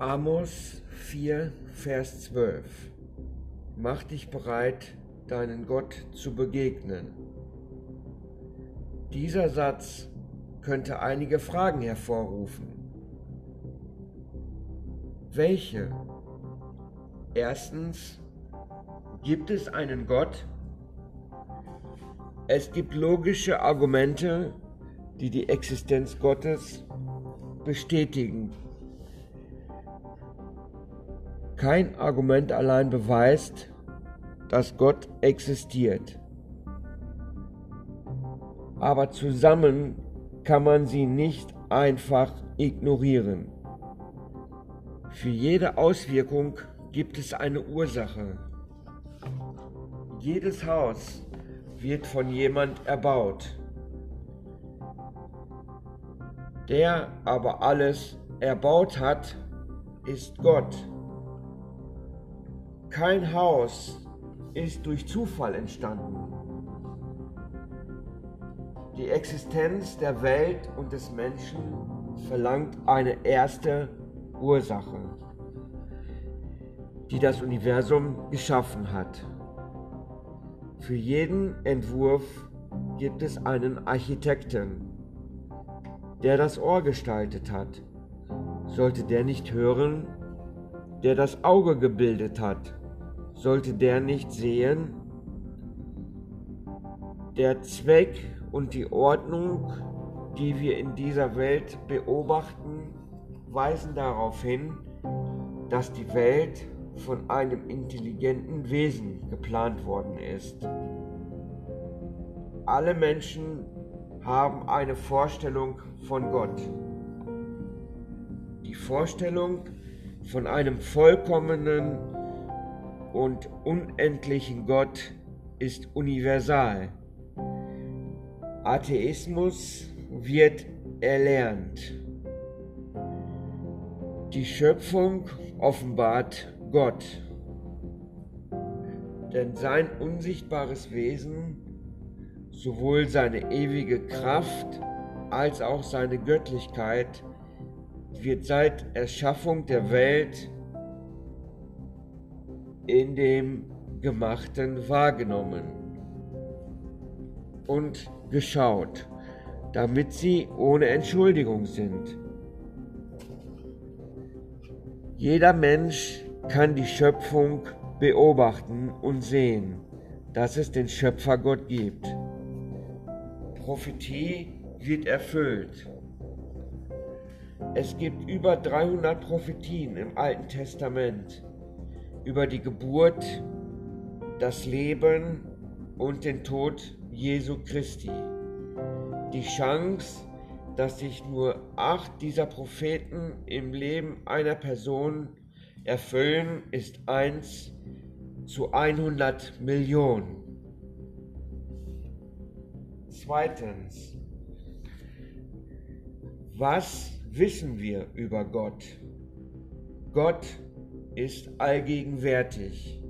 Amos 4, Vers 12. Mach dich bereit, deinen Gott zu begegnen. Dieser Satz könnte einige Fragen hervorrufen. Welche? Erstens, gibt es einen Gott? Es gibt logische Argumente, die die Existenz Gottes bestätigen. Kein Argument allein beweist, dass Gott existiert. Aber zusammen kann man sie nicht einfach ignorieren. Für jede Auswirkung gibt es eine Ursache. Jedes Haus wird von jemand erbaut, der aber alles erbaut hat, ist Gott. Kein Haus ist durch Zufall entstanden. Die Existenz der Welt und des Menschen verlangt eine erste Ursache, die das Universum geschaffen hat. Für jeden Entwurf gibt es einen Architekten, der das Ohr gestaltet hat. Sollte der nicht hören, der das Auge gebildet hat? Sollte der nicht sehen? Der Zweck und die Ordnung, die wir in dieser Welt beobachten, weisen darauf hin, dass die Welt von einem intelligenten Wesen geplant worden ist. Alle Menschen haben eine Vorstellung von Gott. Die Vorstellung von einem vollkommenen und unendlichen Gott ist universal. Atheismus wird erlernt. Die Schöpfung offenbart Gott, denn sein unsichtbares Wesen, sowohl seine ewige Kraft als auch seine Göttlichkeit, wird seit Erschaffung der Welt in dem Gemachten wahrgenommen und geschaut, damit sie ohne Entschuldigung sind. Jeder Mensch kann die Schöpfung beobachten und sehen, dass es den Schöpfergott gibt. Prophetie wird erfüllt. Es gibt über 300 Prophetien im Alten Testament über die Geburt, das Leben und den Tod Jesu Christi. Die Chance, dass sich nur acht dieser Propheten im Leben einer Person erfüllen, ist 1 zu 100 Millionen. Zweitens, was wissen wir über Gott? Gott ist allgegenwärtig.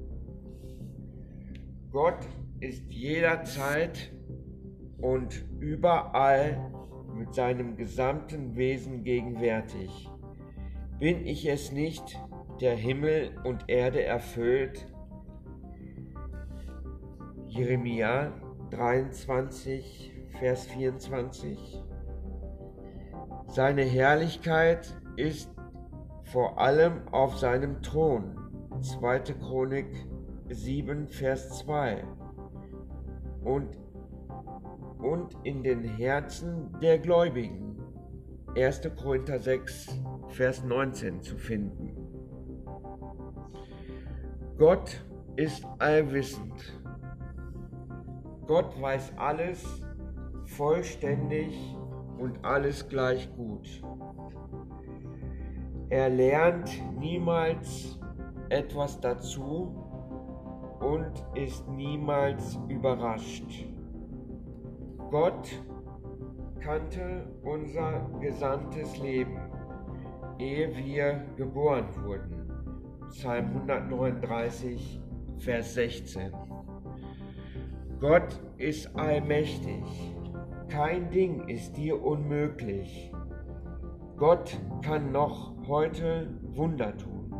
Gott ist jederzeit und überall mit seinem gesamten Wesen gegenwärtig. Bin ich es nicht, der Himmel und Erde erfüllt? Jeremia 23, Vers 24. Seine Herrlichkeit ist vor allem auf seinem Thron. 2. Chronik 7, Vers 2. Und, und in den Herzen der Gläubigen. 1. Korinther 6, Vers 19 zu finden. Gott ist allwissend. Gott weiß alles vollständig und alles gleich gut. Er lernt niemals etwas dazu und ist niemals überrascht. Gott kannte unser gesamtes Leben, ehe wir geboren wurden. Psalm 139, Vers 16. Gott ist allmächtig. Kein Ding ist dir unmöglich. Gott kann noch heute Wunder tun.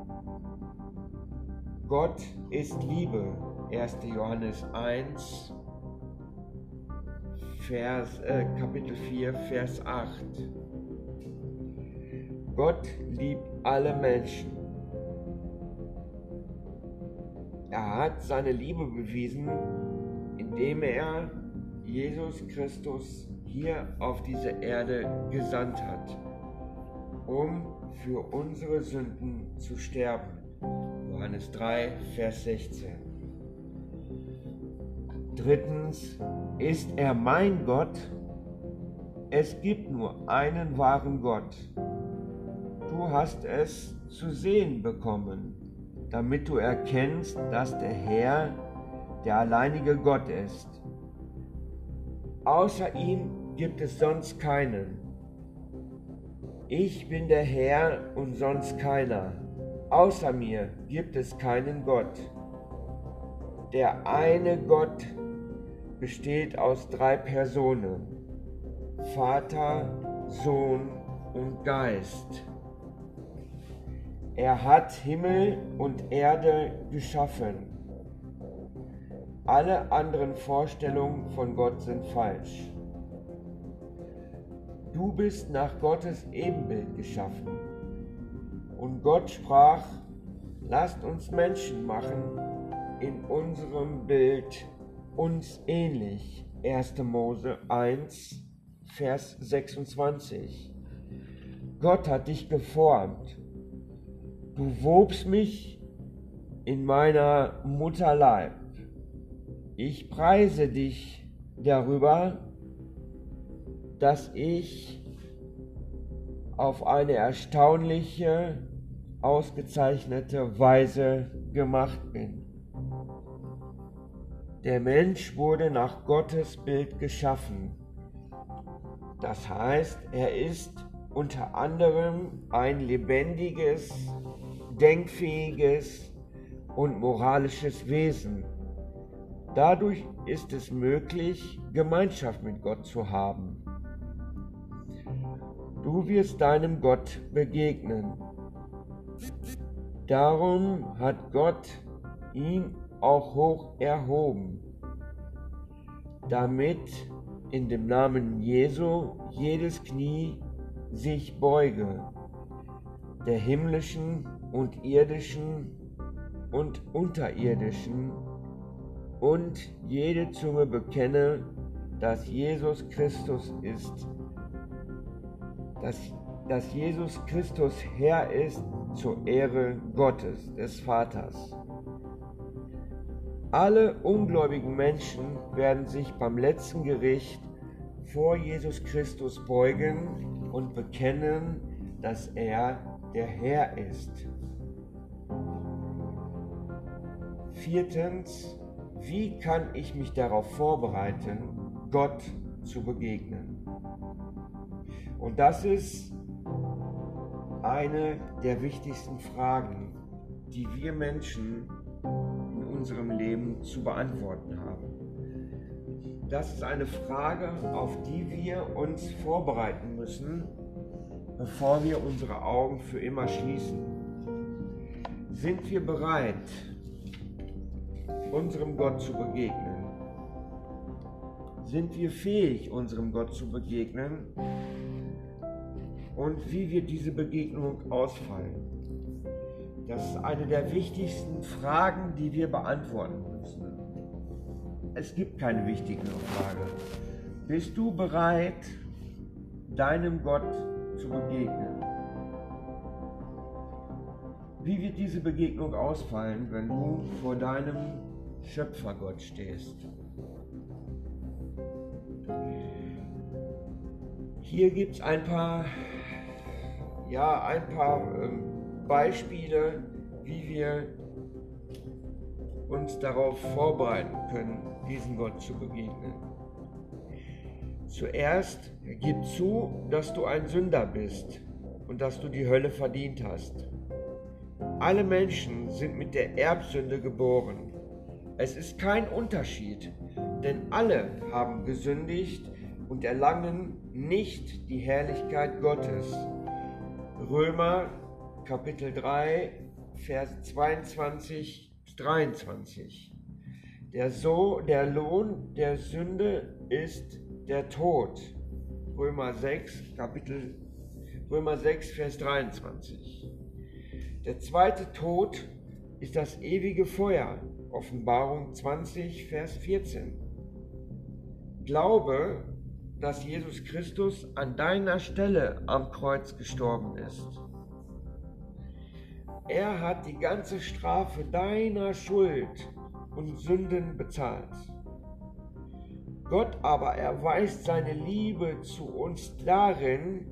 Gott ist Liebe. 1. Johannes 1, Vers, äh, Kapitel 4, Vers 8. Gott liebt alle Menschen. Er hat seine Liebe bewiesen, indem er Jesus Christus hier auf diese Erde gesandt hat, um für unsere Sünden zu sterben. Johannes 3, Vers 16. Drittens, ist er mein Gott? Es gibt nur einen wahren Gott. Du hast es zu sehen bekommen, damit du erkennst, dass der Herr der alleinige Gott ist. Außer ihm gibt es sonst keinen. Ich bin der Herr und sonst keiner. Außer mir gibt es keinen Gott. Der eine Gott besteht aus drei Personen. Vater, Sohn und Geist. Er hat Himmel und Erde geschaffen. Alle anderen Vorstellungen von Gott sind falsch. Du bist nach Gottes Ebenbild geschaffen. Und Gott sprach, lasst uns Menschen machen in unserem Bild uns ähnlich. 1. Mose 1, Vers 26. Gott hat dich geformt Du wobst mich in meiner Mutterleib. Ich preise dich darüber, dass ich auf eine erstaunliche, ausgezeichnete Weise gemacht bin. Der Mensch wurde nach Gottes Bild geschaffen. Das heißt, er ist unter anderem ein lebendiges, denkfähiges und moralisches Wesen. Dadurch ist es möglich, Gemeinschaft mit Gott zu haben. Du wirst deinem Gott begegnen. Darum hat Gott ihn auch hoch erhoben, damit in dem Namen Jesu jedes Knie sich beuge, der himmlischen und irdischen und unterirdischen, und jede Zunge bekenne, dass Jesus Christus ist, dass, dass Jesus Christus Herr ist zur Ehre Gottes, des Vaters. Alle ungläubigen Menschen werden sich beim letzten Gericht vor Jesus Christus beugen und bekennen, dass er der Herr ist. Viertens, wie kann ich mich darauf vorbereiten, Gott zu begegnen? Und das ist eine der wichtigsten Fragen, die wir Menschen in unserem Leben zu beantworten haben. Das ist eine Frage, auf die wir uns vorbereiten müssen, bevor wir unsere Augen für immer schließen. Sind wir bereit, unserem Gott zu begegnen? Sind wir fähig, unserem Gott zu begegnen? Und wie wird diese Begegnung ausfallen? Das ist eine der wichtigsten Fragen, die wir beantworten müssen. Es gibt keine wichtigere Frage. Bist du bereit, deinem Gott zu begegnen? Wie wird diese Begegnung ausfallen, wenn du vor deinem Schöpfergott stehst. Hier gibt es ein paar, ja, ein paar ähm, Beispiele, wie wir uns darauf vorbereiten können, diesem Gott zu begegnen. Zuerst gib zu, dass du ein Sünder bist und dass du die Hölle verdient hast. Alle Menschen sind mit der Erbsünde geboren. Es ist kein Unterschied, denn alle haben gesündigt und erlangen nicht die Herrlichkeit Gottes. Römer Kapitel 3, Vers 22 bis 23. Der, so, der Lohn der Sünde ist der Tod. Römer 6, Kapitel Römer 6, Vers 23. Der zweite Tod ist das ewige Feuer. Offenbarung 20, Vers 14. Glaube, dass Jesus Christus an deiner Stelle am Kreuz gestorben ist. Er hat die ganze Strafe deiner Schuld und Sünden bezahlt. Gott aber erweist seine Liebe zu uns darin,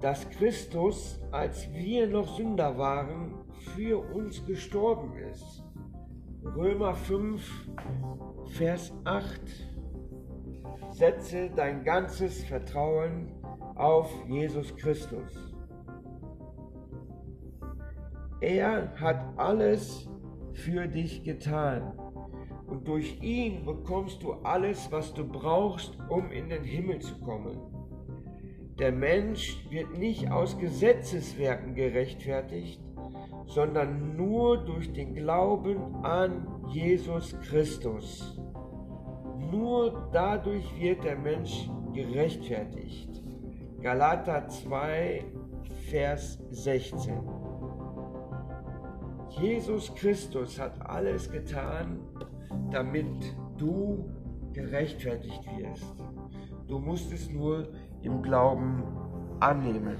dass Christus, als wir noch Sünder waren, für uns gestorben ist. Römer 5, Vers 8. Setze dein ganzes Vertrauen auf Jesus Christus. Er hat alles für dich getan. Und durch ihn bekommst du alles, was du brauchst, um in den Himmel zu kommen. Der Mensch wird nicht aus Gesetzeswerken gerechtfertigt, sondern nur durch den Glauben an Jesus Christus. Nur dadurch wird der Mensch gerechtfertigt. Galater 2, Vers 16. Jesus Christus hat alles getan, damit du gerechtfertigt wirst. Du musst es nur im Glauben annehmen.